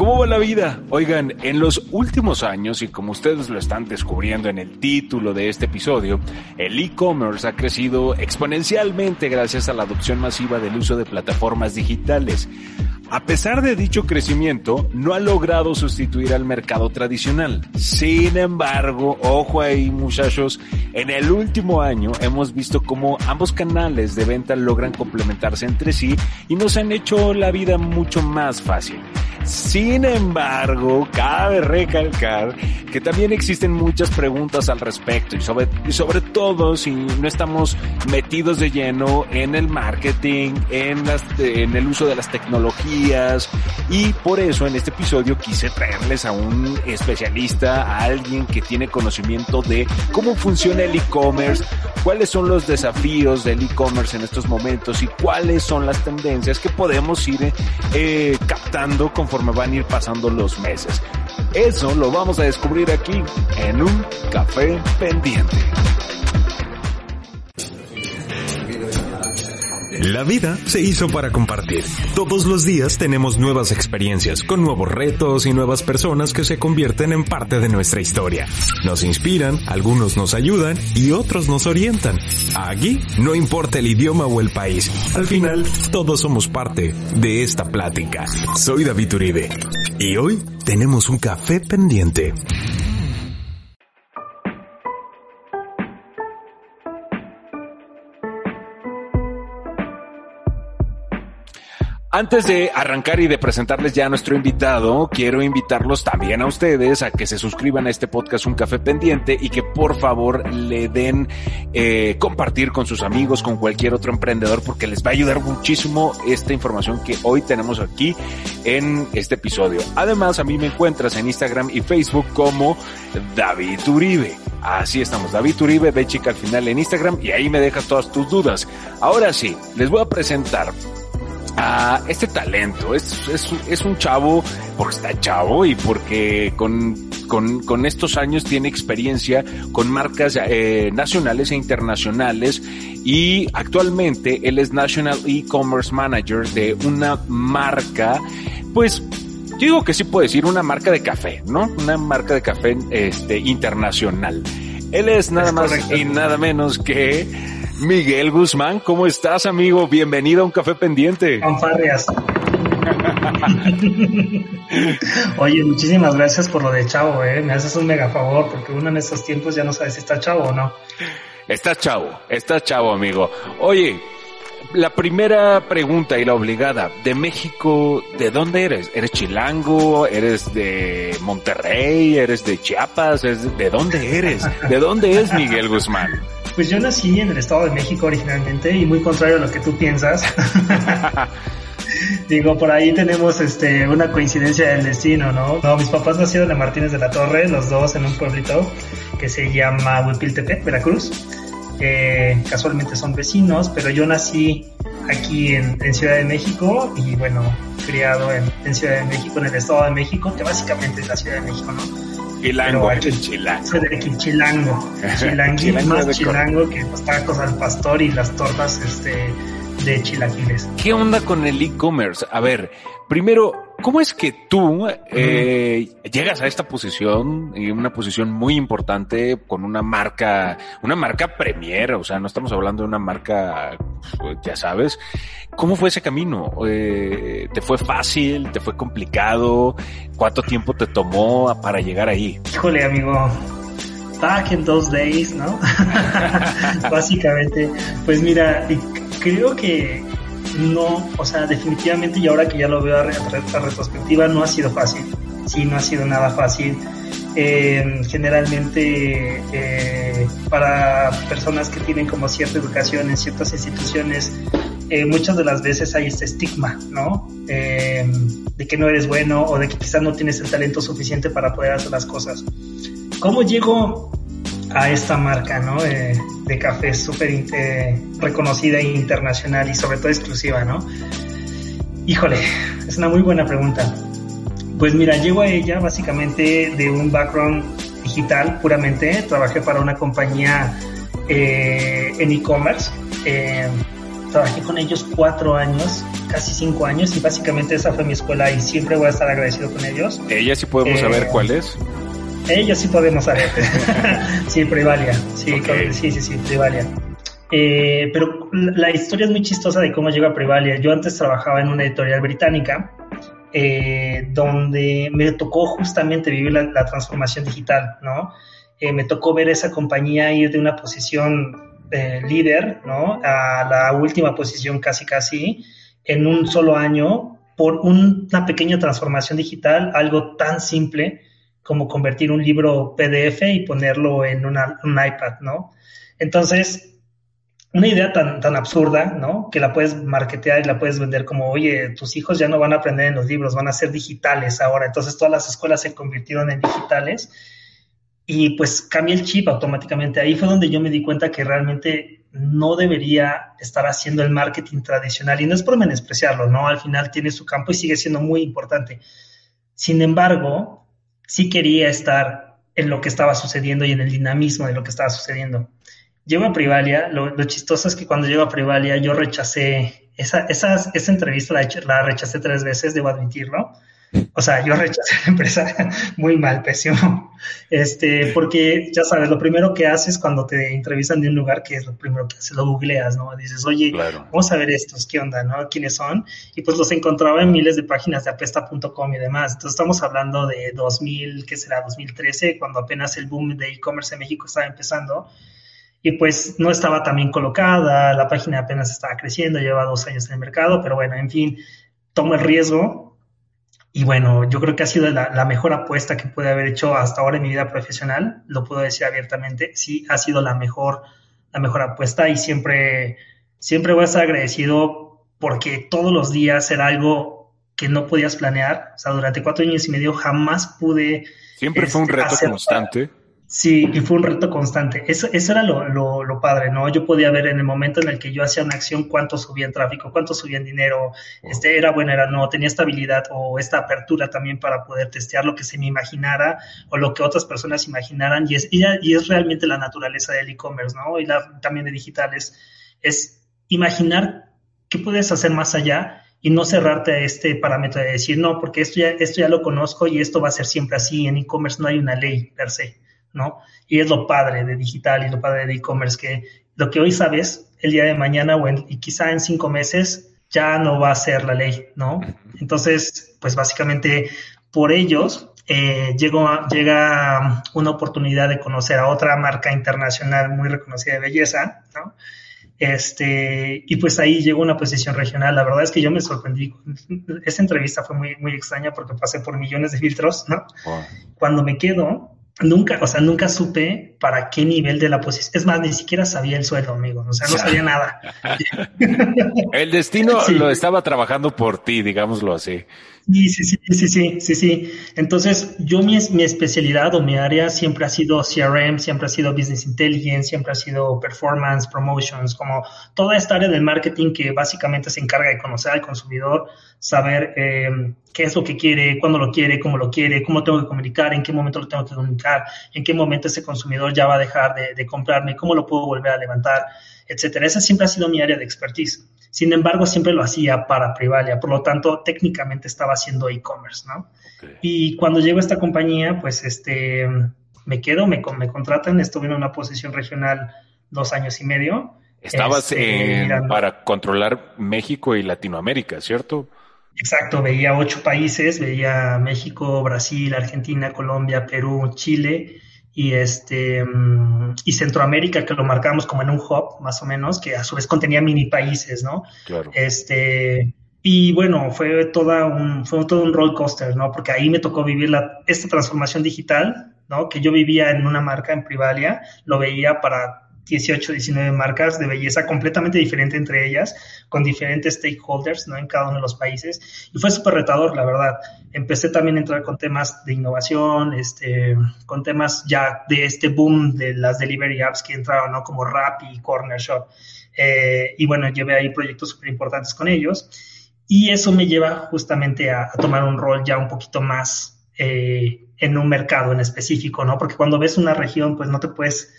¿Cómo va la vida? Oigan, en los últimos años, y como ustedes lo están descubriendo en el título de este episodio, el e-commerce ha crecido exponencialmente gracias a la adopción masiva del uso de plataformas digitales. A pesar de dicho crecimiento, no ha logrado sustituir al mercado tradicional. Sin embargo, ojo ahí muchachos, en el último año hemos visto cómo ambos canales de venta logran complementarse entre sí y nos han hecho la vida mucho más fácil. Sin embargo, cabe recalcar que también existen muchas preguntas al respecto y sobre, y sobre todo si no estamos metidos de lleno en el marketing, en, las, en el uso de las tecnologías. Y por eso en este episodio quise traerles a un especialista, a alguien que tiene conocimiento de cómo funciona el e-commerce, cuáles son los desafíos del e-commerce en estos momentos y cuáles son las tendencias que podemos ir eh, captando conforme van a ir pasando los meses. Eso lo vamos a descubrir aquí en un café pendiente. La vida se hizo para compartir. Todos los días tenemos nuevas experiencias, con nuevos retos y nuevas personas que se convierten en parte de nuestra historia. Nos inspiran, algunos nos ayudan y otros nos orientan. Aquí no importa el idioma o el país. Al final, todos somos parte de esta plática. Soy David Uribe y hoy tenemos un café pendiente. Antes de arrancar y de presentarles ya a nuestro invitado, quiero invitarlos también a ustedes a que se suscriban a este podcast Un Café Pendiente y que por favor le den eh, compartir con sus amigos, con cualquier otro emprendedor, porque les va a ayudar muchísimo esta información que hoy tenemos aquí en este episodio. Además, a mí me encuentras en Instagram y Facebook como David Uribe. Así estamos, David Uribe, ve chica al final en Instagram y ahí me dejas todas tus dudas. Ahora sí, les voy a presentar a este talento. Es, es, es, un chavo porque está chavo y porque con, con, con estos años tiene experiencia con marcas eh, nacionales e internacionales y actualmente él es National E-Commerce Manager de una marca, pues yo digo que sí puedo decir una marca de café, ¿no? Una marca de café este, internacional. Él es nada es más correcto. y nada menos que Miguel Guzmán, ¿cómo estás, amigo? Bienvenido a un café pendiente. Fanfarrias. Oye, muchísimas gracias por lo de chavo, ¿eh? Me haces un mega favor porque uno en estos tiempos ya no sabe si está chavo o no. Estás chavo, estás chavo, amigo. Oye, la primera pregunta y la obligada, de México, ¿de dónde eres? ¿Eres chilango? ¿Eres de Monterrey? ¿Eres de Chiapas? ¿De dónde eres? ¿De dónde es Miguel Guzmán? Pues yo nací en el Estado de México originalmente y muy contrario a lo que tú piensas. Digo, por ahí tenemos este una coincidencia del destino, ¿no? No, mis papás nacieron en Martínez de la Torre, los dos en un pueblito que se llama Huipiltepec, Veracruz. Eh, casualmente son vecinos, pero yo nací aquí en, en, Ciudad de México y bueno, criado en, en, Ciudad de México, en el Estado de México, que básicamente es la Ciudad de México, ¿no? Chilango, aquí, chilango. Chilango. Chilango, más chilango que los tacos al pastor y las tortas este, de chilaquiles. ¿Qué onda con el e-commerce? A ver, primero, ¿cómo es que tú eh, llegas a esta posición, una posición muy importante con una marca, una marca premier, o sea, no estamos hablando de una marca, ya sabes. ¿Cómo fue ese camino? Eh, ¿Te fue fácil? ¿Te fue complicado? ¿Cuánto tiempo te tomó para llegar ahí? Híjole, amigo, back in those days, ¿no? Básicamente, pues mira, creo que no, o sea, definitivamente y ahora que ya lo veo a, retrospectiva, no ha sido fácil. Sí, no ha sido nada fácil. Eh, generalmente eh, para personas que tienen como cierta educación en ciertas instituciones, eh, muchas de las veces hay este estigma, ¿no? Eh, de que no eres bueno o de que quizás no tienes el talento suficiente para poder hacer las cosas. ¿Cómo llego a esta marca, ¿no? Eh, de café súper eh, reconocida e internacional y sobre todo exclusiva, ¿no? Híjole, es una muy buena pregunta. Pues mira, llego a ella básicamente de un background digital puramente. Trabajé para una compañía eh, en e-commerce trabajé con ellos cuatro años, casi cinco años, y básicamente esa fue mi escuela y siempre voy a estar agradecido con ellos. ¿Ella sí podemos Eh, saber cuál es? Ellos sí podemos saber. sí, Privalia. Sí, Ok. con- sí, sí, sí, Privalia. Eh, pero la historia es muy chistosa de cómo llegó a Privalia. Yo antes trabajaba en una editorial británica eh, donde me tocó justamente vivir la, la transformación digital, ¿no? Eh, me tocó ver esa compañía ir de una posición eh, líder, ¿no? A la última posición casi casi en un solo año por un- una pequeña transformación digital, algo tan simple como convertir un libro PDF y ponerlo en una- un iPad, ¿no? Entonces, una idea tan, tan absurda, ¿no? Que la puedes marketear y la puedes vender como, oye, tus hijos ya no van a aprender en los libros, van a ser digitales ahora. Entonces, todas las escuelas se convirtieron en digitales y pues cambié el chip automáticamente. Ahí fue donde yo me di cuenta que realmente no debería estar haciendo el marketing tradicional y no es por menospreciarlo, ¿no? Al final tiene su campo y sigue siendo muy importante. Sin embargo, sí quería estar en lo que estaba sucediendo y en el dinamismo de lo que estaba sucediendo. Llego a Privalia, lo, chistoso es que cuando llego a Privalia yo rechacé, esa, esa, esa entrevista la, la rechacé tres veces, debo admitirlo. O sea, yo rechacé la empresa muy mal, pésimo. Este, porque ya sabes, lo primero que haces cuando te entrevistan de un lugar, que es lo primero que haces, lo googleas, ¿no? Dices, oye, Claro. vamos a ver estos, ¿qué onda, no? ¿Quiénes son? Y pues los encontraba en miles de páginas de apesta.com y demás. Entonces estamos hablando de 2000, ¿qué será? 2013, cuando apenas el boom de e-commerce en México estaba empezando. Y pues no estaba tan bien colocada, la página apenas estaba creciendo, lleva dos años en el mercado, pero bueno, en fin, tomo el riesgo. Y bueno, yo creo que ha sido la, la mejor apuesta que pude haber hecho hasta ahora en mi vida profesional, lo puedo decir abiertamente, sí, ha sido la mejor, la mejor apuesta y siempre, siempre voy a estar agradecido porque todos los días era algo que no podías planear. O sea, durante cuatro años y medio jamás pude Siempre fue un este, reto hacer- constante. Sí, y fue un reto constante. Eso, eso era lo, lo, lo padre, ¿no? Yo podía ver en el momento en el que yo hacía una acción cuánto subía en tráfico, cuánto subía en dinero, este, era bueno, era no, tenía estabilidad o esta apertura también para poder testear lo que se me imaginara o lo que otras personas imaginaran y es, y, y es realmente la naturaleza del e-commerce, ¿no? Y la, también de digitales, es imaginar qué puedes hacer más allá y no cerrarte a este parámetro de decir, no, porque esto ya, esto ya lo conozco y esto va a ser siempre así. En e-commerce no hay una ley per se, ¿no? Y es lo padre de digital y lo padre de e-commerce, que lo que hoy sabes, el día de mañana o en- y quizá en cinco meses ya no va a ser la ley, ¿no? Entonces, pues básicamente por ellos eh, llegó a- llega una oportunidad de conocer a otra marca internacional muy reconocida de belleza, ¿no? Este, y pues ahí llegó una posición regional. La verdad es que yo me sorprendí. Esa entrevista fue muy, muy extraña porque pasé por millones de filtros, ¿no? Wow. Cuando me quedo, nunca, o sea, nunca supe para qué nivel de la posición. Es más, ni siquiera sabía el sueldo, amigo. O sea, no sabía nada. El destino Sí. lo estaba trabajando por ti, digámoslo así. Sí, sí, sí, sí, sí, sí, sí. Entonces, yo mi, mi especialidad o mi área siempre ha sido CRM, siempre ha sido Business Intelligence, siempre ha sido Performance, Promotions, como toda esta área del marketing que básicamente se encarga de conocer al consumidor, saber eh, qué es lo que quiere, cuándo lo quiere, cómo lo quiere, cómo tengo que comunicar, en qué momento lo tengo que comunicar, en qué momento ese consumidor ya va a dejar de, de comprarme, cómo lo puedo volver a levantar, etcétera. Esa siempre ha sido mi área de expertise. Sin embargo, siempre lo hacía para Privalia, por lo tanto, técnicamente estaba haciendo e-commerce, ¿no? Y cuando llego a esta compañía, pues este, me quedo, me, me contratan, estuve en una posición regional dos años y medio. Estabas Este, en- para controlar México y Latinoamérica, ¿cierto? Exacto, veía ocho países, veía México, Brasil, Argentina, Colombia, Perú, Chile y este mm, y Centroamérica que lo marcamos como en un hub más o menos que a su vez contenía mini países, ¿no? Claro. Este, y bueno, fue toda un, fue todo un roller coaster, ¿no? Porque ahí me tocó vivir la, esta transformación digital, ¿no? Que yo vivía en una marca en Privalia, lo veía para 18, 19 marcas de belleza completamente diferente entre ellas, con diferentes stakeholders, ¿no? En cada uno de los países. Y fue súper retador, la verdad. Empecé también a entrar con temas de innovación, este, con temas ya de este boom de las delivery apps que entraron, ¿no? Como Rappi y Corner Shop. Eh, y bueno, llevé ahí proyectos súper importantes con ellos. Y eso me lleva justamente a, a tomar un rol ya un poquito más eh, en un mercado en específico, ¿no? Porque cuando ves una región, pues no te puedes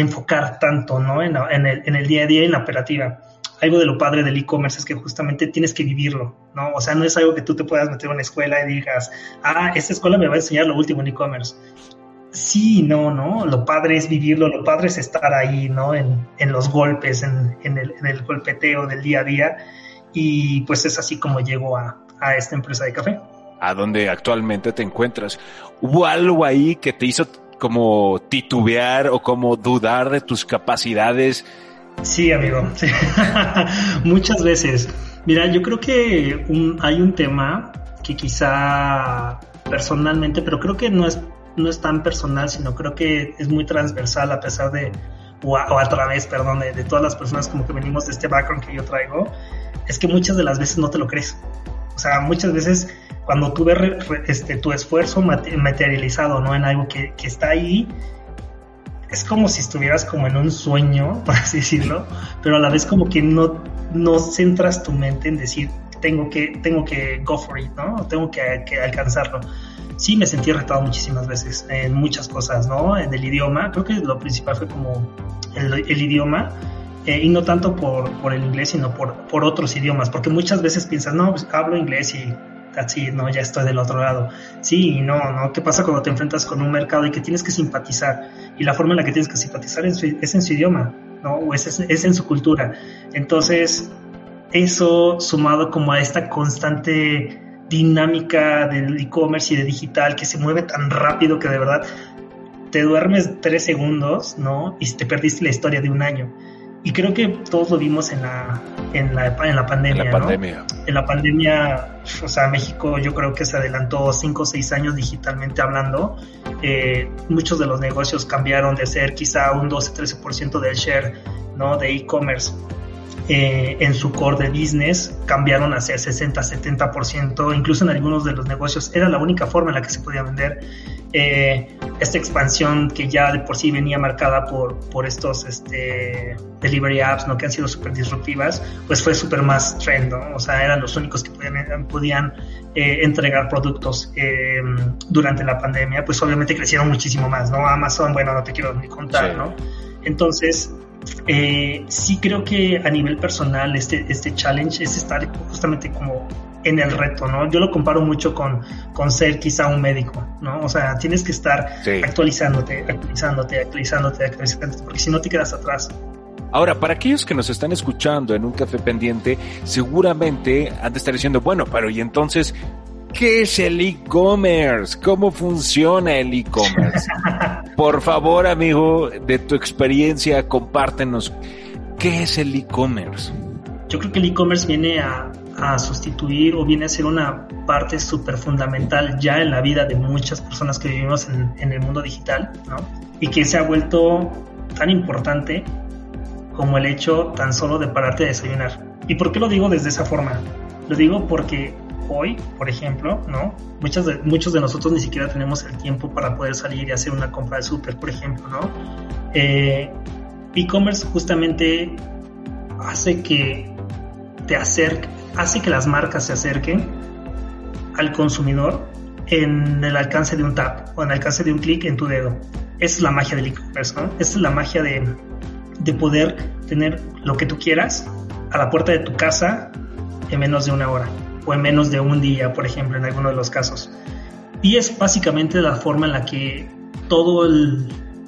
enfocar tanto, ¿no? En, el, en el día a día, en la operativa. algo de lo padre del e-commerce es que justamente tienes que vivirlo, ¿no? O sea, no es algo que tú te puedas meter en una escuela y digas, ah, esta escuela me va a enseñar lo último en e-commerce. Sí, no, ¿no? Lo padre es vivirlo, lo padre es estar ahí, ¿no? En, en los golpes, en, en, el, en, el, golpeteo del día a día. Y pues es así como llego a, a esta empresa de café. A donde actualmente te encuentras. ¿Hubo algo ahí que te hizo como titubear o como dudar de tus capacidades? Sí, amigo. Muchas veces. Mira, yo creo que hay un tema que quizá personalmente, pero creo que no es no es tan personal, sino creo que es muy transversal a pesar de, o a, través, perdón, de, todas las personas como que venimos de este background que yo traigo, es que muchas de las veces no te lo crees. O sea, muchas veces cuando tú ves este, tu esfuerzo materializado, ¿no? En algo que, que está ahí, es como si estuvieras como en un sueño, por así decirlo, pero a la vez como que no, no centras tu mente en decir, tengo que, tengo que go for it, ¿no? Tengo que, que alcanzarlo sí me sentí retado muchísimas veces en muchas cosas, ¿no? En el idioma, creo que lo principal fue como el, idioma, y no tanto por, por, el inglés, sino por, por otros idiomas, porque muchas veces piensas, no, pues hablo inglés y así, no, ya estoy del otro lado. Sí y no, ¿no? ¿Qué pasa cuando te enfrentas con un mercado y que tienes que simpatizar? Y la forma en la que tienes que simpatizar es, es en su idioma, ¿no? O es, es en su cultura. Entonces, eso sumado como a esta constante dinámica del e-commerce y de digital que se mueve tan rápido que de verdad te duermes tres segundos, ¿no? Y te perdiste la historia de un año. Y creo que todos lo vimos en la, en la, en la pandemia. En la pandemia. En la pandemia, o sea, México yo creo que se adelantó cinco o seis años digitalmente hablando. Eh, muchos de los negocios cambiaron de ser quizá un 12-13% del share, ¿no? De e-commerce eh, en su core de business cambiaron hacia 60-70%, incluso en algunos de los negocios era la única forma en la que se podía vender. Eh, esta expansión que ya de por sí venía marcada por, por estos este, delivery apps, ¿no? que han sido súper disruptivas, pues fue súper más trend, ¿no? o sea, eran los únicos que podían, podían eh, entregar productos durante la pandemia, pues obviamente crecieron muchísimo más, ¿no? Amazon, bueno, no te quiero ni contar, ¿no? Entonces, eh, sí creo que a nivel personal este, este challenge es estar justamente como en el reto, ¿no? Yo lo comparo mucho con, con ser quizá un médico, ¿no? O sea, tienes que estar actualizándote, actualizándote, actualizándote, actualizándote, porque si no te quedas atrás. Ahora, para aquellos que nos están escuchando en un café pendiente, seguramente han de estar diciendo, bueno, pero ¿y entonces ¿Qué es el e-commerce? ¿Cómo funciona el e-commerce? Por favor, amigo, de tu experiencia, compártenos. ¿Qué es el e-commerce? Yo creo que el e-commerce viene a, sustituir o viene a ser una parte súper fundamental ya en la vida de muchas personas que vivimos en, en el mundo digital, ¿no? Y que se ha vuelto tan importante como el hecho tan solo de pararte a desayunar. ¿Y por qué lo digo desde esa forma? Lo digo porque hoy, por ejemplo, ¿no? Muchas muchos de nosotros ni siquiera tenemos el tiempo para poder salir y hacer una compra de súper, por ejemplo, ¿no? Eh, e-commerce justamente hace que te acerque, hace que las marcas se acerquen al consumidor en el alcance de un tap o en el alcance de un clic en tu dedo. Esa es la magia del e-commerce, ¿no? Esa es la magia de, de poder tener lo que tú quieras a la puerta de tu casa en menos de una hora o en menos de un día, por ejemplo, en alguno de los casos. Y es básicamente la forma en la que todo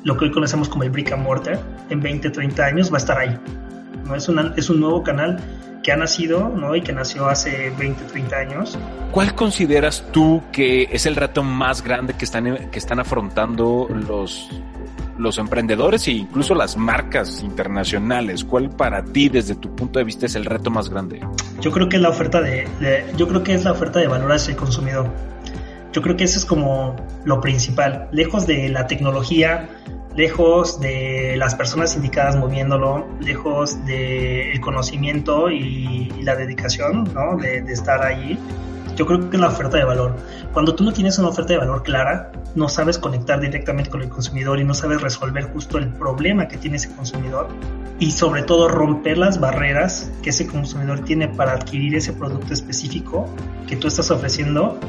lo que hoy conocemos como el brick and mortar en 20, 30 años va a estar ahí. ¿no? Es, una, es un nuevo canal que ha nacido ¿no? y que nació hace 20, 30 años. ¿Cuál consideras tú que es el reto más grande que están, que están afrontando los, los emprendedores e incluso las marcas internacionales? ¿Cuál para ti, desde tu punto de vista, es el reto más grande? Yo creo que es la oferta de, yo creo que es la oferta de valor hacia el consumidor. Yo creo que eso es como lo principal. Lejos de la tecnología, lejos de las personas indicadas moviéndolo, lejos del conocimiento y, la dedicación, ¿no? De, de estar allí yo creo que es la oferta de valor. Cuando tú no tienes una oferta de valor clara, no sabes conectar directamente con el consumidor y no sabes resolver justo el problema que tiene ese consumidor y sobre todo romper las barreras que ese consumidor tiene para adquirir ese producto específico que tú estás ofreciendo,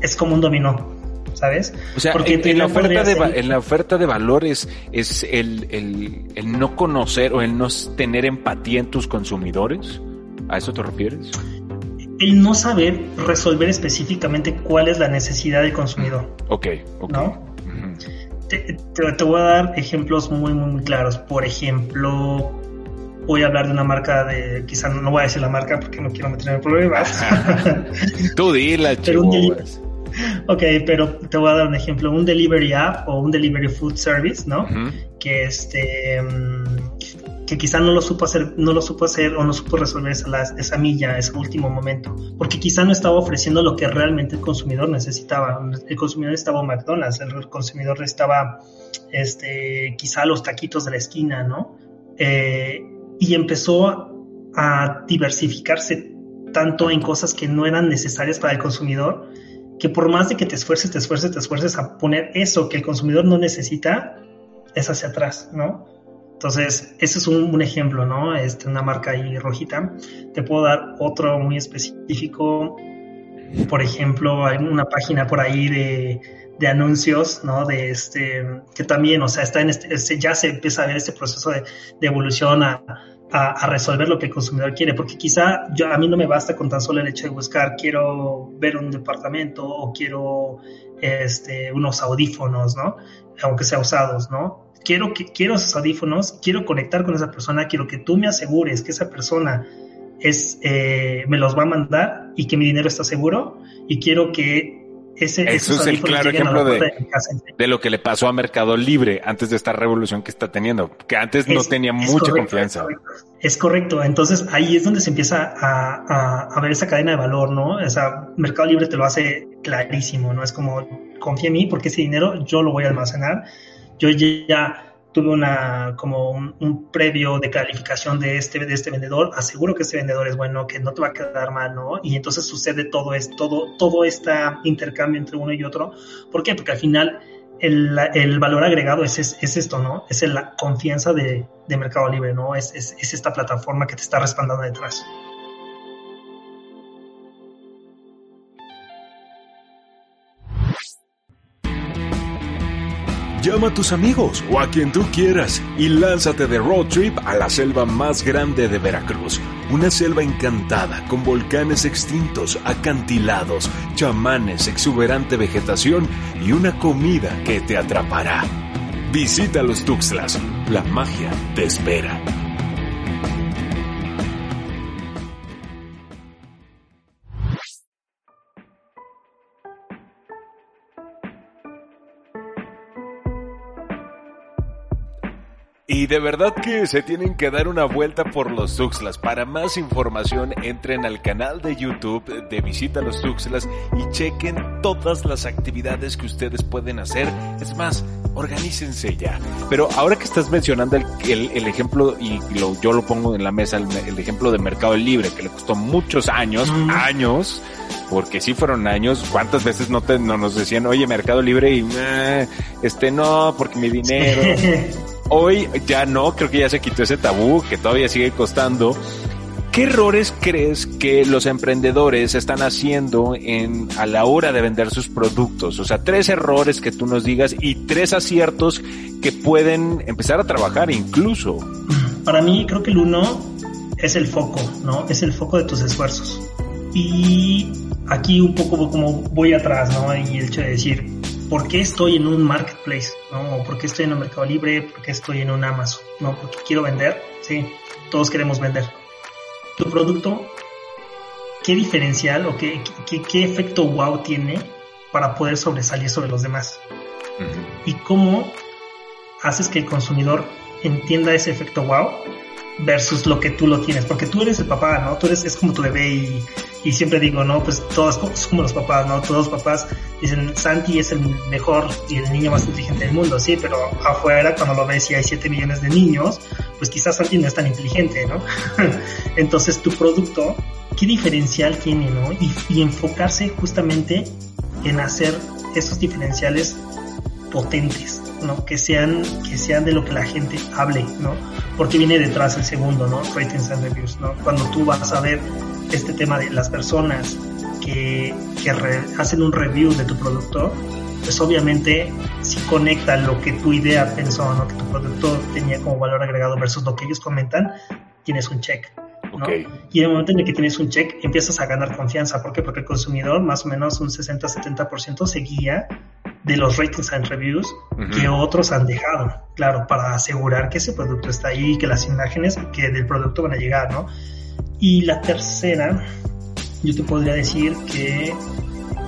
es como un dominó. ¿sabes? O sea, Porque en, la oferta de, en la oferta de valores es el, el, el no conocer o el no tener empatía en tus consumidores. ¿A eso te refieres? El no saber resolver específicamente cuál es la necesidad del consumidor. Ok, ok. ¿no? te, voy a dar ejemplos muy, muy, claros. Por ejemplo, voy a hablar de una marca de, quizá no voy a decir la marca porque no quiero meterme en problemas. Tú dila, chicos. Ok, pero te voy a dar un ejemplo, un delivery app o un delivery food service, ¿no? Que este mm, que quizá no lo supo hacer, no lo supo hacer o no supo resolver esa, milla, ese último momento, porque quizá no estaba ofreciendo lo que realmente el consumidor necesitaba. El consumidor estaba McDonald's, el consumidor estaba, este, quizá los taquitos de la esquina, ¿no? Eh, y empezó a diversificarse tanto en cosas que no eran necesarias para el consumidor, que por más de que te esfuerces, te esfuerces, te esfuerces a poner eso que el consumidor no necesita, es hacia atrás, ¿no? Entonces, ese es un, ejemplo, ¿no? Este, una marca ahí rojita. Te puedo dar otro muy específico. Por ejemplo, hay una página por ahí de, anuncios, ¿no? De este, que también, o sea, está en este, este ya se empieza a ver este proceso de, evolución a, a, resolver lo que el consumidor quiere, porque quizá yo, a mí no me basta con tan solo el hecho de buscar, quiero ver un departamento o quiero este, unos audífonos, ¿no? Aunque sea usados, ¿no? Quiero, que, quiero esos audífonos, quiero conectar con esa persona, quiero que tú me asegures que esa persona es, eh, me los va a mandar y que mi dinero está seguro y quiero que ese, Eso es el claro ejemplo de, de, lo que le pasó a Mercado Libre antes de esta revolución que está teniendo, que antes no tenía mucha confianza. Es correcto. Entonces ahí es donde se empieza a, a, ver esa cadena de valor, ¿no? O sea, Mercado Libre te lo hace clarísimo, ¿no? Es como, confía en mí porque ese dinero yo lo voy a almacenar. Yo ya tuve una como un, previo de calificación de este de este vendedor. Aseguro que este vendedor es bueno que no te va a quedar mal no y entonces sucede todo es todo todo este intercambio entre uno y otro. ¿por qué? porque al final el, el valor agregado es, es, esto no es la confianza de, de Mercado Libre no es, es, es esta plataforma que te está respaldando detrás Llama a tus amigos o a quien tú quieras y lánzate de road trip a la selva más grande de Veracruz. Una selva encantada con volcanes extintos, acantilados, chamanes, exuberante vegetación y una comida que te atrapará. Visita los Tuxtlas. La magia te espera. Y de verdad que se tienen que dar una vuelta por los Tuxtlas. Para más información entren al canal de YouTube de Visita los Tuxtlas y chequen todas las actividades que ustedes pueden hacer. Es más, organícense ya. Pero ahora que estás mencionando el, el, ejemplo, y lo, yo lo pongo en la mesa, el, ejemplo de Mercado Libre, que le costó muchos años, años, porque sí fueron años, ¿cuántas veces no, te, no nos decían, oye, Mercado Libre y, eh, este no, porque mi dinero... Hoy ya no, creo que ya se quitó ese tabú que todavía sigue costando. ¿Qué errores crees que los emprendedores están haciendo en, a la hora de vender sus productos? O sea, tres errores que tú nos digas y tres aciertos que pueden empezar a trabajar incluso. Para mí creo que el uno es el foco, ¿no? Es el foco de tus esfuerzos. Y aquí un poco como voy atrás, ¿no? Y el hecho de decir, ¿por qué estoy en un marketplace? ¿no? ¿O por qué estoy en un Mercado Libre? ¿Por qué estoy en un Amazon? ¿No? Porque quiero vender. Sí, todos queremos vender. Tu producto, ¿qué diferencial o qué, qué, efecto wow tiene para poder sobresalir sobre los demás? Y cómo haces que el consumidor entienda ese efecto wow versus lo que tú lo tienes, porque tú eres el papá, ¿no? Tú eres, es como tu bebé y, y siempre digo, ¿no? Pues todos es como los papás, ¿no? Todos los papás dicen, Santi es el mejor y el niño más inteligente del mundo, sí, pero afuera cuando lo ves y hay 7 millones de niños, pues quizás Santi no es tan inteligente, ¿no? Entonces tu producto, ¿qué diferencial tiene, ¿no? Y, y enfocarse justamente en hacer esos diferenciales potentes, ¿no? Que sean, que sean de lo que la gente hable, ¿no? Porque viene detrás el segundo, ¿no? Ratings and reviews, ¿no? Cuando tú vas a ver este tema de las personas que, que hacen un review de tu producto, pues obviamente si conecta lo que tu idea pensó, ¿no? que tu producto tenía como valor agregado versus lo que ellos comentan, tienes un check. ¿no? Y en el momento en el que tienes un check, empiezas a ganar confianza. ¿Por qué? Porque el consumidor, más o menos un 60-70%, se guía de los ratings and reviews que otros han dejado, claro, para asegurar que ese producto está ahí, que las imágenes que del producto van a llegar, ¿no? Y la tercera, yo te podría decir que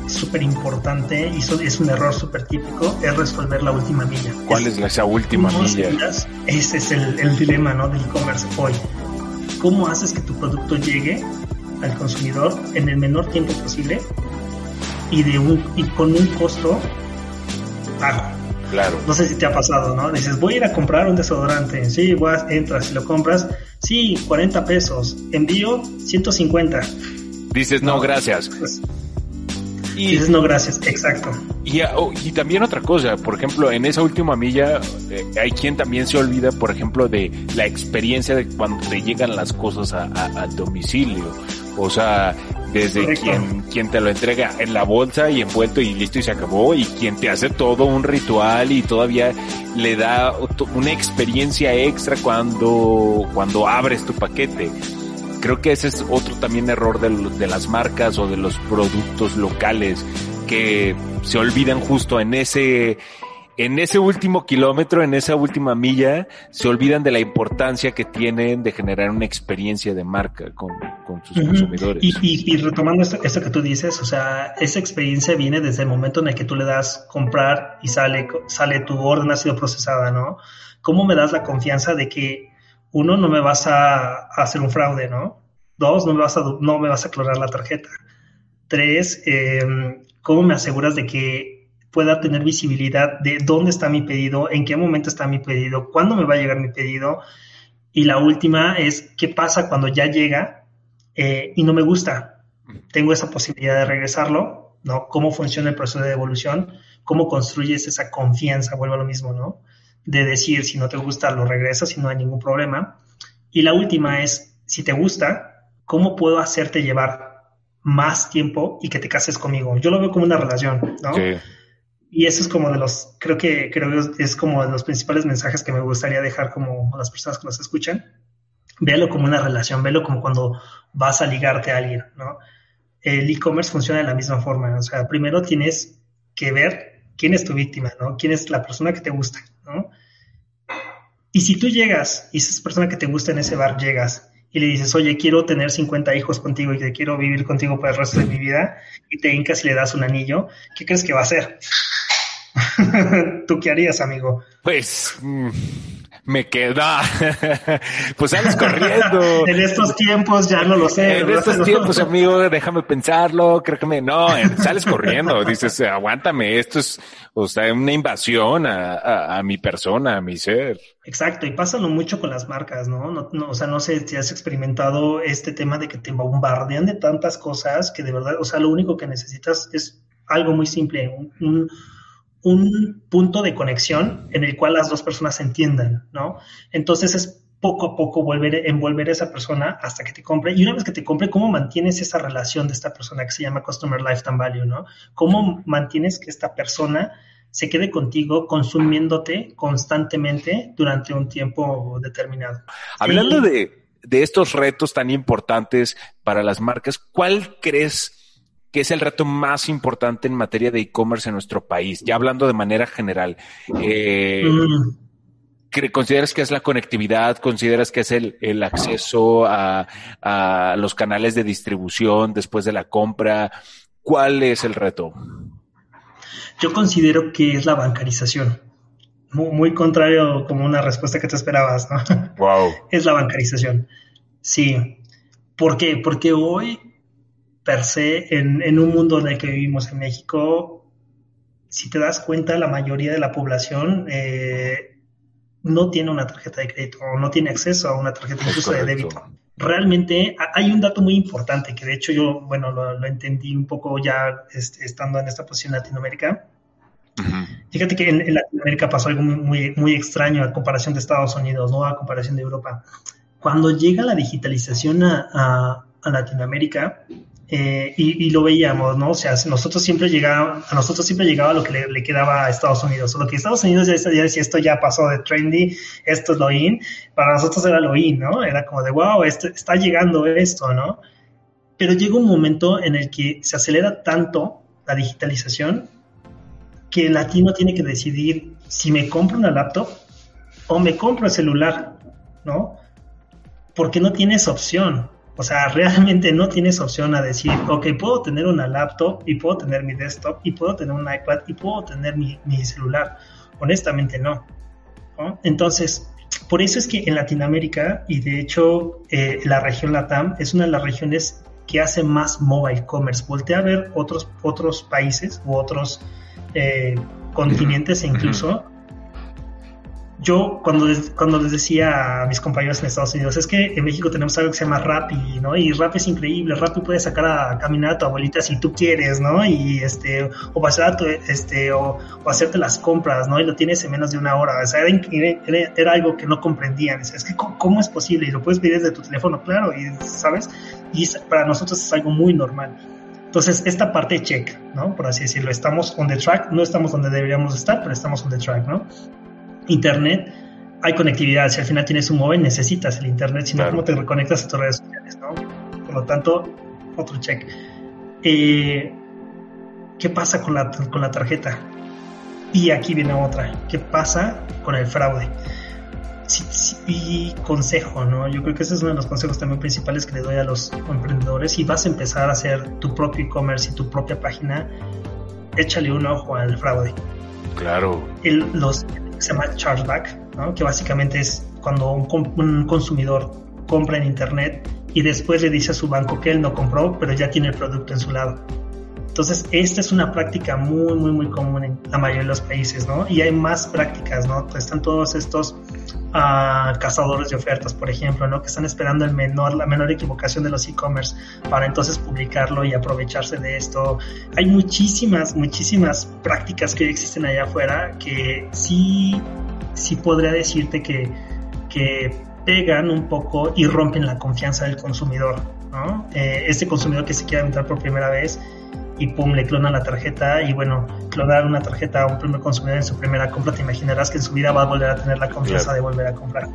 es súper importante y es un error súper típico, es resolver la última milla. ¿Cuál es, esa última milla? ese es el, el dilema ¿no? del e-commerce hoy. ¿Cómo haces que tu producto llegue al consumidor en el menor tiempo posible y, de un, y con un costo bajo? Claro. No sé si te ha pasado, ¿no? Dices, voy a ir a comprar un desodorante. Sí, vas, entras y lo compras. Sí, 40 pesos. Envío 150. Dices, no, gracias. Pues, y, dices, no, gracias, exacto. Y, oh, y, también otra cosa, por ejemplo, en esa última milla eh, hay quien también se olvida, por ejemplo, de la experiencia de cuando te llegan las cosas a, a domicilio. O sea, desde quien, quien te lo entrega en la bolsa y envuelto y listo y se acabó, y quien te hace todo un ritual y todavía le da una experiencia extra cuando, cuando abres tu paquete. Creo que ese es otro también error de, de las marcas o de los productos locales que se olvidan justo en ese, en ese último kilómetro, en esa última milla, se olvidan de la importancia que tienen de generar una experiencia de marca con, sus consumidores. Y, retomando esto, que tú dices, o sea, esa experiencia viene desde el momento en el que tú le das comprar y sale, sale tu orden ha sido procesada, ¿no? ¿Cómo me das la confianza de que, uno, no me vas a, hacer un fraude, ¿no? Dos, no me vas a, no me vas a clonar la tarjeta. Tres, em, ¿cómo me aseguras de que pueda tener visibilidad de dónde está mi pedido, en qué momento está mi pedido, cuándo me va a llegar mi pedido. Y la última es qué pasa cuando ya llega eh, y no me gusta. Tengo esa posibilidad de regresarlo, ¿no? ¿Cómo funciona el proceso de devolución? ¿Cómo construyes esa confianza? Vuelvo a lo mismo, ¿no? De decir, si no te gusta, lo regresas y no hay ningún problema. Y la última es, si te gusta, ¿cómo puedo hacerte llevar más tiempo y que te cases conmigo? Yo lo veo como una relación, ¿no? Y eso es como de los, creo que, creo es como de los principales mensajes que me gustaría dejar como a las personas que nos escuchan. Véalo como una relación, véalo como cuando vas a ligarte a alguien. El e-commerce funciona de la misma forma, o sea, primero tienes que ver quién es tu víctima, ¿no? Quién es la persona que te gusta, ¿no? Y si tú llegas y esa persona que te gusta en ese bar llegas y le dices, oye, quiero tener 50 hijos contigo y quiero vivir contigo por el resto de mi vida, y te hincas y le das un anillo, ¿qué crees que va a hacer? ¿Tú qué harías, amigo? Pues mm, me queda. pues sales corriendo. en estos tiempos ya no lo sé. En estos tiempos, amigo, déjame pensarlo. Creo que me. No, sales corriendo. Dices, aguántame, esto es, o sea, una invasión a, mi persona, a mi ser. Exacto, y pásalo mucho con las marcas, ¿no? ¿no? ¿no? O sea, no sé si has experimentado este tema de que te bombardean de tantas cosas que de verdad, o sea, lo único que necesitas es algo muy simple, un un punto de conexión en el cual las dos personas se entiendan, ¿no? Entonces es poco a poco volver, envolver a esa persona hasta que te compre. Y una vez que te compre, ¿cómo mantienes esa relación de esta persona que se llama Customer Lifetime Value, ¿no? ¿Cómo mantienes que esta persona se quede contigo consumiéndote constantemente durante un tiempo determinado? Hablando de, de estos retos tan importantes para las marcas, ¿cuál crees ¿Qué es el reto más importante en materia de e-commerce en nuestro país? Ya hablando de manera general. Eh. ¿Consideras que es la conectividad? ¿Consideras que es el, acceso a, los canales de distribución después de la compra? ¿Cuál es el reto? Yo considero que es la bancarización. Muy, muy contrario como una respuesta que te esperabas, ¿no? Wow. Es la bancarización. Sí. ¿Por qué? Porque hoy per se en, un mundo en el que vivimos en México, si te das cuenta, la mayoría de la población eh, no tiene una tarjeta de crédito o no tiene acceso a una tarjeta incluso de débito. Realmente hay un dato muy importante que de hecho yo, bueno, lo, entendí un poco ya este, estando en esta posición en Latinoamérica. Fíjate que en, Latinoamérica pasó algo muy, muy, extraño a comparación de Estados Unidos, ¿no? A comparación de Europa. Cuando llega la digitalización a, a Latinoamérica, eh, y, lo veíamos, ¿no? O sea, nosotros siempre llegaba, a nosotros siempre llegaba lo que le, quedaba a Estados Unidos, o lo que Estados Unidos ya, decía, esto ya pasó de trendy, esto es lo in, para nosotros era lo in, ¿no? Era como de, wow, esto, está llegando esto, ¿no? Pero llega un momento en el que se acelera tanto la digitalización que el latino tiene que decidir si me compro una laptop o me compro el celular, ¿no? Porque no tienes opción. O sea, realmente no tienes opción a decir, ok, puedo tener una laptop y puedo tener mi desktop y puedo tener un iPad y puedo tener mi, celular. Honestamente no. Entonces, por eso es que en Latinoamérica y de hecho eh, la región LATAM es una de las regiones que hace más mobile commerce. Voltea a ver otros, otros países u otros eh, continentes incluso yo cuando cuando les decía a mis compañeros en Estados Unidos, es que en México tenemos algo que se llama Rappi, ¿no? Y Rappi es increíble, Rappi puede sacar a caminar a tu abuelita si tú quieres, ¿no? Y este, o pasar a tu, este, o, hacerte las compras, ¿no? Y lo tienes en menos de una hora, o sea, era, era, algo que no comprendían, es que ¿cómo, es posible? Y lo puedes pedir desde tu teléfono, claro, y ¿sabes? Y para nosotros es algo muy normal. Entonces, esta parte check, ¿no? Por así decirlo, estamos on the track, no estamos donde deberíamos estar, pero estamos on the track, ¿no? Internet, hay conectividad. Si al final tienes un móvil, necesitas el Internet, si no, ¿cómo te reconectas a tus redes sociales? ¿no? Por lo tanto, otro check. Eh, ¿Qué pasa con la, con la tarjeta? Y aquí viene otra. ¿Qué pasa con el fraude? y consejo, ¿no? Yo creo que ese es uno de los consejos también principales que le doy a los emprendedores. Si vas a empezar a hacer tu propio e-commerce y tu propia página, échale un ojo al fraude. Claro. El, los se llama chargeback, ¿no? que básicamente es cuando un, consumidor compra en Internet y después le dice a su banco que él no compró, pero ya tiene el producto en su lado. Entonces, esta es una práctica muy, muy, muy común en la mayoría de los países, ¿no? Y hay más prácticas, ¿no? Están todos estos uh, cazadores de ofertas, por ejemplo, ¿no? Que están esperando el menor, la menor equivocación de los e-commerce para entonces publicarlo y aprovecharse de esto. Hay muchísimas, muchísimas prácticas que existen allá afuera que sí, sí podría decirte que, que pegan un poco y rompen la confianza del consumidor, ¿no? Eh, este consumidor que se quiere entrar por primera vez y pum, le clona la tarjeta y bueno, clonar una tarjeta a un primer consumidor en su primera compra, te imaginarás que en su vida va a volver a tener la confianza de volver a comprar.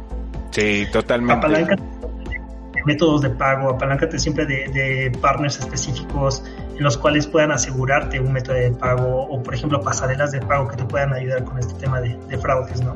Sí, totalmente. Apaláncate de métodos de pago, apaláncate siempre de, partners específicos en los cuales puedan asegurarte un método de pago o por ejemplo pasarelas de pago que te puedan ayudar con este tema de, de fraudes, ¿no?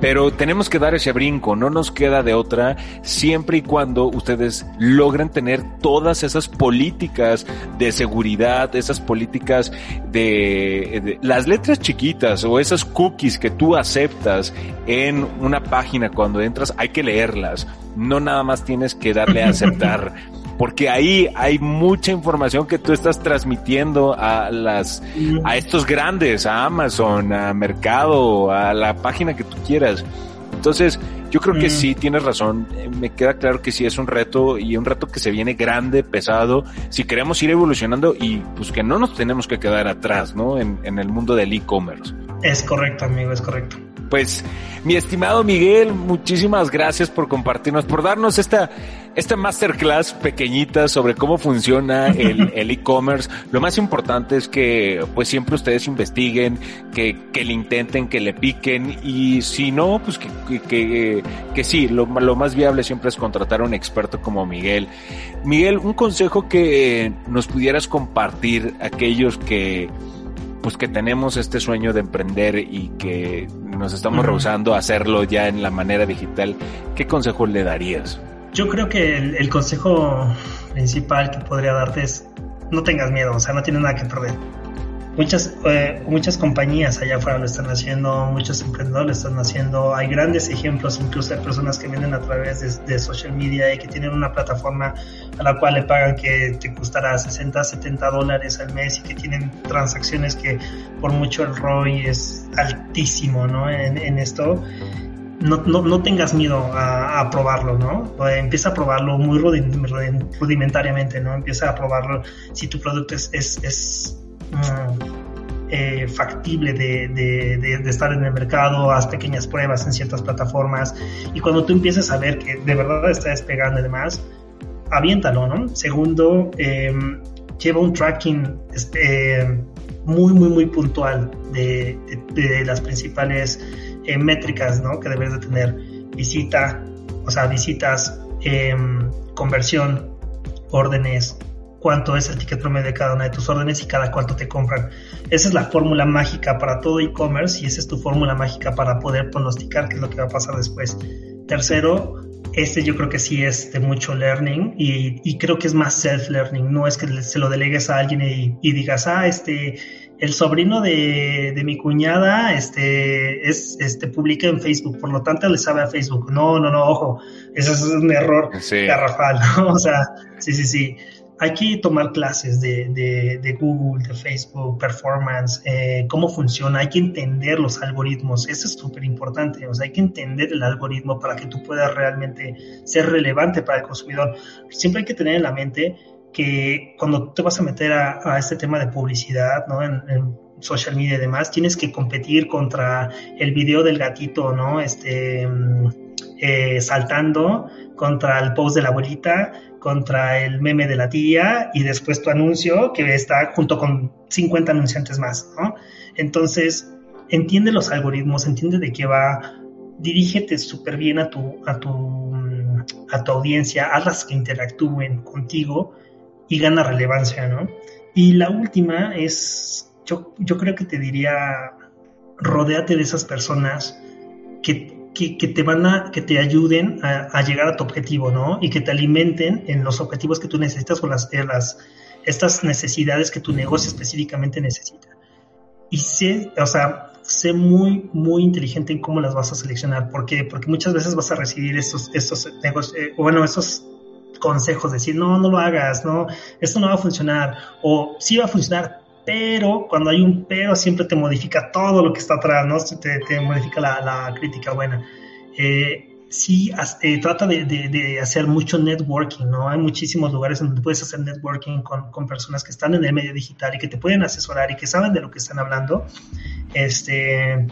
Pero tenemos que dar ese brinco, no nos queda de otra, siempre y cuando ustedes logren tener todas esas políticas de seguridad, esas políticas de, las letras chiquitas o esas cookies que tú aceptas en una página cuando entras, hay que leerlas. No nada más tienes que darle a aceptar. porque ahí hay mucha información que tú estás transmitiendo a las a estos grandes, a Amazon, a Mercado, a la página que tú quieras. Entonces, yo creo que mm. sí, tienes razón. Me queda claro que sí es un reto y un reto que se viene grande, pesado. Si queremos ir evolucionando y pues que no nos tenemos que quedar atrás, ¿no? En, en el mundo del e-commerce. Es correcto, amigo, es correcto. Pues, mi estimado Miguel, muchísimas gracias por compartirnos, por darnos esta, esta masterclass pequeñita sobre cómo funciona el e-commerce. lo más importante es que, pues, siempre ustedes investiguen, que, que le intenten, que le piquen y si no, pues que, que, que, sí, lo, lo más viable siempre es contratar a un experto como Miguel. Miguel, un consejo que nos pudieras compartir aquellos que, pues que tenemos este sueño de emprender y que nos estamos rehusando a hacerlo ya en la manera digital, ¿qué consejo le darías? Yo creo que el, consejo principal que podría darte es no tengas miedo, o sea, no tienes nada que perder. Muchas, eh, muchas compañías allá afuera lo están haciendo, muchos emprendedores lo están haciendo. Hay grandes ejemplos, incluso de personas que venden a través de, social media y que tienen una plataforma a la cual le pagan que te costará 60, 70 dólares al mes y que tienen transacciones que por mucho el ROI es altísimo ¿no? en, esto. No, no, no, tengas miedo a, probarlo, ¿no? Empieza a probarlo muy rudimentariamente, ¿no? Empieza a probarlo si tu producto es, es, es eh, factible de, estar en el mercado, haz pequeñas pruebas en ciertas plataformas y cuando tú empieces a ver que de verdad está despegando y demás, aviéntalo, ¿no? Segundo, em, lleva un tracking este, muy, muy, muy puntual de, las principales eh, métricas, ¿no? Que debes de tener. Visita, o sea, visitas, em, conversión, órdenes, cuánto es el ticket promedio de cada una de tus órdenes y cada cuánto te compran. Esa es la fórmula mágica para todo e-commerce y esa es tu fórmula mágica para poder pronosticar qué es lo que va a pasar después. Tercero, este yo creo que sí es de mucho learning y, creo que es más self-learning, no es que se lo delegues a alguien y, digas, ah, este, el sobrino de, mi cuñada este, es, este, publica en Facebook, por lo tanto le sabe a Facebook. No, no, no, ojo, eso es un error garrafal, ¿no? O sea, sí, sí, sí hay que tomar clases de, Google, de Facebook, performance, eh, cómo funciona, hay que entender los algoritmos, eso es súper importante, o sea, hay que entender el algoritmo para que tú puedas realmente ser relevante para el consumidor. Siempre hay que tener en la mente que cuando te vas a meter a, este tema de publicidad, ¿no? En, social media y demás, tienes que competir contra el video del gatito, ¿no? Este, mm, eh, saltando contra el post de la abuelita, contra el meme de la tía y después tu anuncio que está junto con 50 anunciantes más, ¿no? Entonces, entiende los algoritmos, entiende de qué va, dirígete súper bien a tu, a, tu, a tu audiencia, hazlas que interactúen contigo y gana relevancia, ¿no? Y la última es, yo, yo creo que te diría, rodéate de esas personas que que, te van a, que te ayuden a, llegar a tu objetivo, ¿no? Y que te alimenten en los objetivos que tú necesitas o las, eh, las, estas necesidades que tu negocio específicamente necesita. Y sé, o sea, sé muy, muy inteligente en cómo las vas a seleccionar. ¿Por qué? Porque muchas veces vas a recibir estos, estos eh, bueno, esos consejos, decir, no, no lo hagas, no, esto no va a funcionar, o sí va a funcionar, pero cuando hay un pero siempre te modifica todo lo que está atrás, ¿no? Te, modifica la, crítica buena. Eh, sí, eh, trata de, de, hacer mucho networking, ¿no? Hay muchísimos lugares donde puedes hacer networking con, con, personas que están en el medio digital y que te pueden asesorar y que saben de lo que están hablando. Este,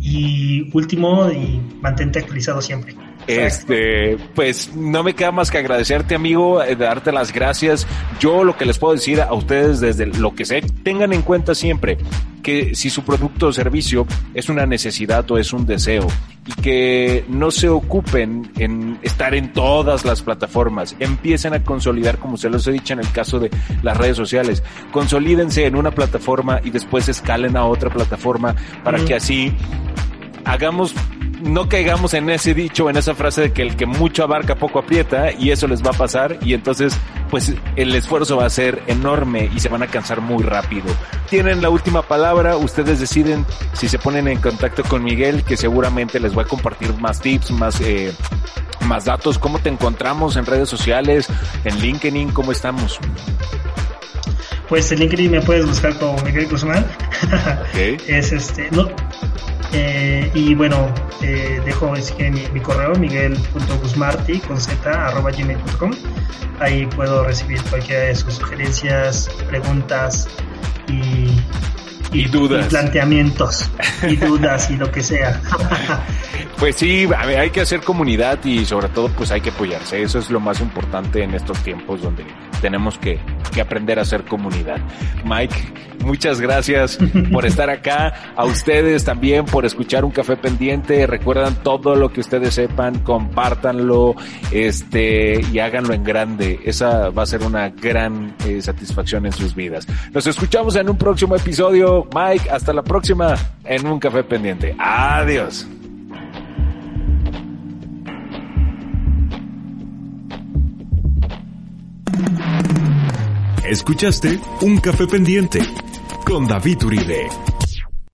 y último, y mantente actualizado siempre. Este, pues no me queda más que agradecerte, amigo, eh, darte las gracias. Yo lo que les puedo decir a ustedes desde lo que sé, tengan en cuenta siempre que si su producto o servicio es una necesidad o es un deseo y que no se ocupen en estar en todas las plataformas, empiecen a consolidar, como se los he dicho en el caso de las redes sociales, consolídense en una plataforma y después escalen a otra plataforma para que así hagamos no caigamos en ese dicho, en esa frase de que el que mucho abarca poco aprieta y eso les va a pasar y entonces pues el esfuerzo va a ser enorme y se van a cansar muy rápido. Tienen la última palabra, ustedes deciden si se ponen en contacto con Miguel que seguramente les va a compartir más tips, más eh, más datos, cómo te encontramos en redes sociales, en LinkedIn, cómo estamos. Pues en LinkedIn me puedes buscar como Miguel Guzmán. es este, no, eh, y bueno, eh, dejo mi, mi, correo miguel.guzmarti con z arroba gmail.com. Ahí puedo recibir cualquiera de sus sugerencias, preguntas y, y, dudas. Y planteamientos y dudas y lo que sea. Pues sí, hay que hacer comunidad y sobre todo pues hay que apoyarse. Eso es lo más importante en estos tiempos donde tenemos que, que aprender a hacer comunidad. Mike, muchas gracias por estar acá. A ustedes también por escuchar un café pendiente. Recuerdan todo lo que ustedes sepan, compártanlo, este, y háganlo en grande. Esa va a ser una gran eh, satisfacción en sus vidas. Nos escuchamos en un próximo episodio. Mike, hasta la próxima en un café pendiente. Adiós. Escuchaste Un Café Pendiente con David Uribe.